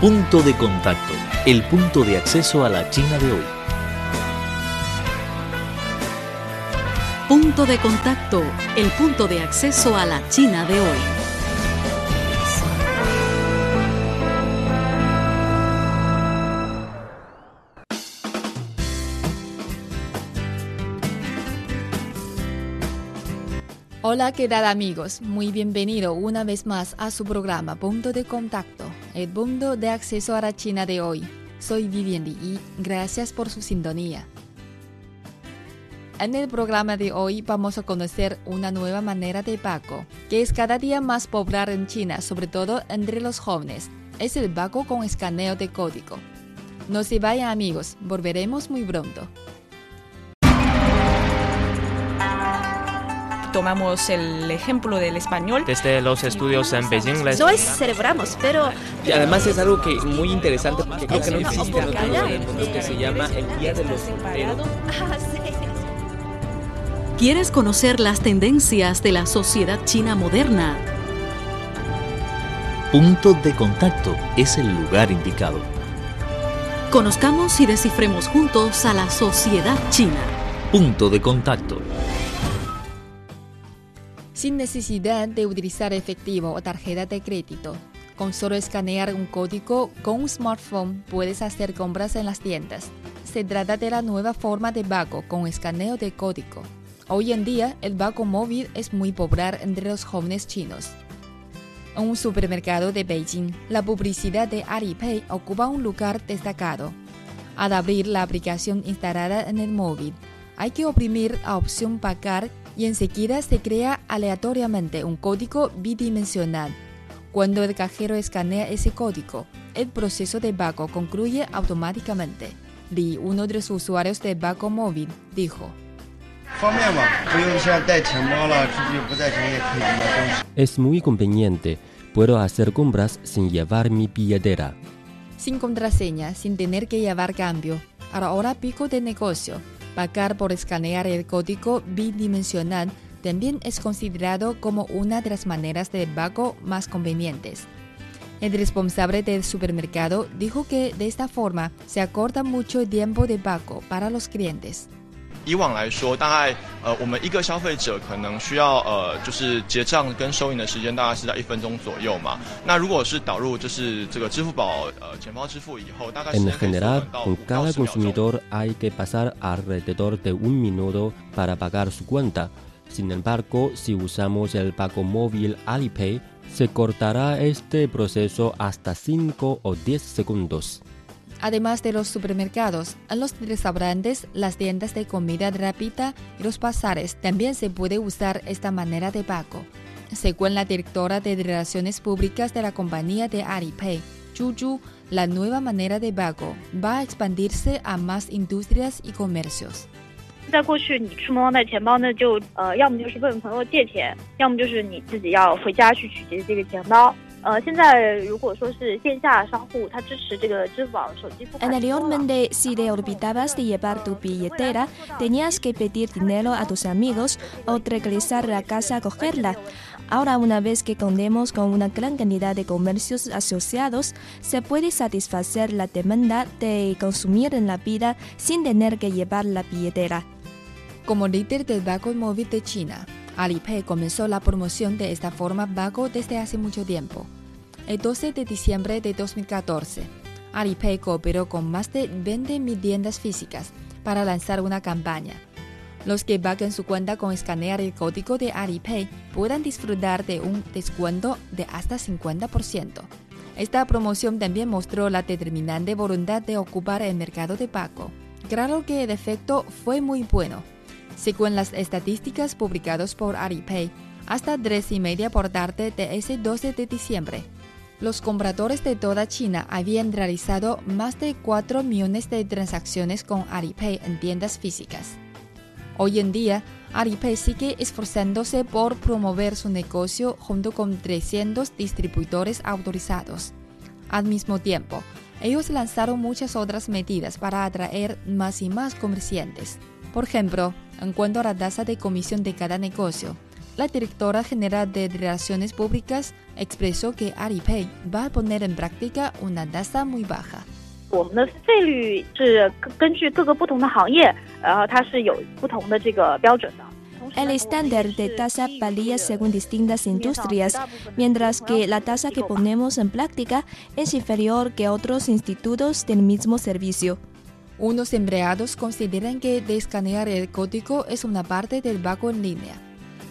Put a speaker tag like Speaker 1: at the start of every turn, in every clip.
Speaker 1: Punto de contacto, el punto de acceso a la China de hoy.
Speaker 2: Punto de contacto, el punto de acceso a la China de hoy. Hola, ¿qué tal amigos? Muy bienvenido una vez más a su programa Punto de Contacto, el punto de acceso a la China de hoy. Soy Vivian Li y gracias por su sintonía. En el programa de hoy vamos a conocer una nueva manera de pago, que es cada día más popular en China, sobre todo entre los jóvenes. Es el pago con escaneo de código. No se vayan amigos, volveremos muy pronto.
Speaker 3: Tomamos el ejemplo del español.
Speaker 4: Desde los estudios en Beijing les...
Speaker 5: Hoy celebramos, pero...
Speaker 6: Y además es algo que muy interesante porque creo que no existe en otro mundo que se llama el Día de los Solteros.
Speaker 2: ¿Quieres conocer las tendencias de la sociedad china moderna?
Speaker 1: Punto de contacto es el lugar indicado.
Speaker 2: Conozcamos y descifremos juntos a la sociedad china.
Speaker 1: Punto de contacto.
Speaker 2: Sin necesidad de utilizar efectivo o tarjeta de crédito, con solo escanear un código con un smartphone puedes hacer compras en las tiendas. Se trata de la nueva forma de pago con escaneo de código. Hoy en día, el pago móvil es muy popular entre los jóvenes chinos. En un supermercado de Beijing, la publicidad de Alipay ocupa un lugar destacado. Al abrir la aplicación instalada en el móvil, hay que oprimir la opción pagar y enseguida se crea aleatoriamente un código bidimensional. Cuando el cajero escanea ese código, el proceso de pago concluye automáticamente. Li, uno de los usuarios de pago móvil, dijo.
Speaker 7: Es muy conveniente. Puedo hacer compras sin llevar mi billetera.
Speaker 2: Sin contraseña, sin tener que llevar cambio. Ahora pico de negocio Pagar por escanear el código bidimensional también es considerado como una de las maneras de pago más convenientes. El responsable del supermercado dijo que de esta forma se acorta mucho el tiempo de pago para los clientes.
Speaker 8: 以往来说，大概呃，我们一个消费者可能需要呃，就是结账跟收银的时间大概是在一分钟左右嘛。那如果是导入就是这个支付宝呃钱包支付以后，大概
Speaker 7: En general, con cada consumidor hay que pasar alrededor de un minuto para pagar su cuenta. Sin embargo, si usamos el pago móvil Alipay, se cortará este proceso hasta 5 o 10 segundos.
Speaker 2: Además de los supermercados, en los restaurantes, las tiendas de comida rápida y los bazares también se puede usar esta manera de pago. Según la directora de Relaciones Públicas de la compañía de Alipay, Zhu la nueva manera de pago va a expandirse a más industrias y comercios.
Speaker 5: 在过去，你出门忘带钱包，那就呃，要么就是问朋友借钱，要么就是你自己要回家去取这这个钱包。
Speaker 9: Anteriormente, si te olvidabas de llevar tu billetera, tenías que pedir dinero a tus amigos o regresar a la casa a cogerla. Ahora, una vez que contemos con una gran cantidad de comercios asociados, se puede satisfacer la demanda de consumir en la vida sin tener que llevar la billetera.
Speaker 2: Como líder del Banco Móvil de China, Alipay comenzó la promoción de esta forma vago desde hace mucho tiempo. El 12 de diciembre de 2014, Alipay cooperó con más de 20.000 tiendas físicas para lanzar una campaña. Los que paguen su cuenta con escanear el código de Alipay puedan disfrutar de un descuento de hasta 50%. Esta promoción también mostró la determinante voluntad de ocupar el mercado de pago. Claro que el efecto fue muy bueno según las estadísticas publicadas por Alipay, hasta 3 y media por tarde de ese 12 de diciembre. Los compradores de toda China habían realizado más de 4 millones de transacciones con Alipay en tiendas físicas. Hoy en día, Alipay sigue esforzándose por promover su negocio junto con 300 distribuidores autorizados. Al mismo tiempo, ellos lanzaron muchas otras medidas para atraer más y más comerciantes. Por ejemplo, en cuanto a la tasa de comisión de cada negocio, la directora general de Relaciones Públicas expresó que Alipay va a poner en práctica una tasa muy baja.
Speaker 9: El estándar de tasa varía según distintas industrias, mientras que la tasa que ponemos en práctica es inferior que otros institutos del mismo servicio.
Speaker 2: Unos empleados consideran que descanear el código es una parte del pago en línea.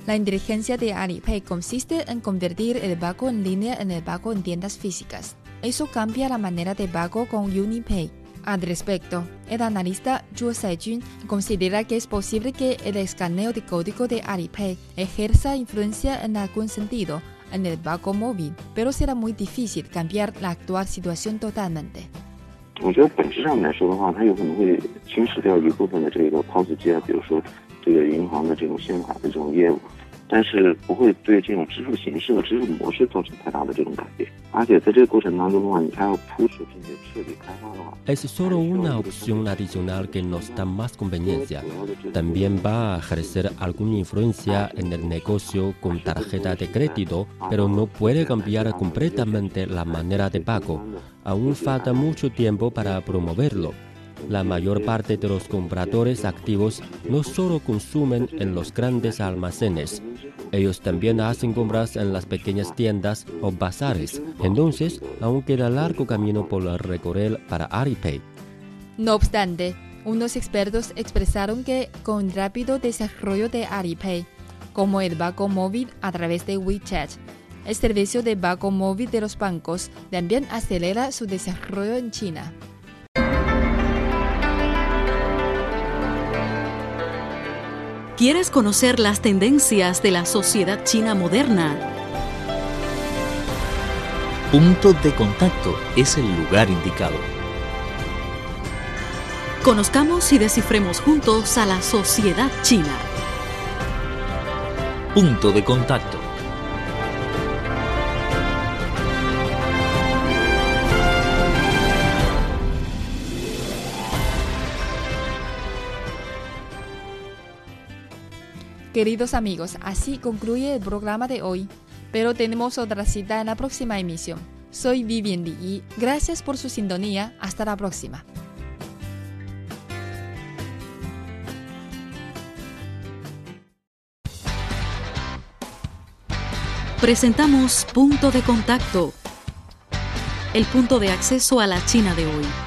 Speaker 2: La inteligencia de Alipay consiste en convertir el pago en línea en el pago en tiendas físicas. Eso cambia la manera de pago con UniPay. Al respecto, el analista Zhuo Saijun considera que es posible que el escaneo de código de Alipay ejerza influencia en algún sentido en el pago móvil, pero será muy difícil cambiar la actual situación totalmente.
Speaker 10: 我觉得本质上来说的话，它有可能会侵蚀掉一部分的这个 POS 机啊，比如说这个银行的这种信用卡的这种业务，但是不会对这种支付形式和支付模式造成太大的这种改变。而且在这个过程当中的话，你还要部署并且彻底开发的话，
Speaker 7: Es solo una opción adicional que nos da más conveniencia. También va a ejercer alguna influencia en el negocio con tarjeta de crédito, pero no puede cambiar completamente la manera de pago. Aún falta mucho tiempo para promoverlo. La mayor parte de los compradores activos no solo consumen en los grandes almacenes, ellos también hacen compras en las pequeñas tiendas o bazares. Entonces, aún queda largo camino por recorrer para Alipay.
Speaker 2: No obstante, unos expertos expresaron que con rápido desarrollo de Alipay, como el banco móvil a través de WeChat, el servicio de banco móvil de los bancos también acelera su desarrollo en China.
Speaker 11: ¿Quieres conocer las tendencias de la sociedad china moderna?
Speaker 1: Punto de contacto es el lugar indicado.
Speaker 11: Conozcamos y descifremos juntos a la sociedad china.
Speaker 1: Punto de contacto.
Speaker 2: Queridos amigos, así concluye el programa de hoy, pero tenemos otra cita en la próxima emisión. Soy Vivian Li y gracias por su sintonía. Hasta la próxima.
Speaker 11: Presentamos Punto de Contacto, el punto de acceso a la China de hoy.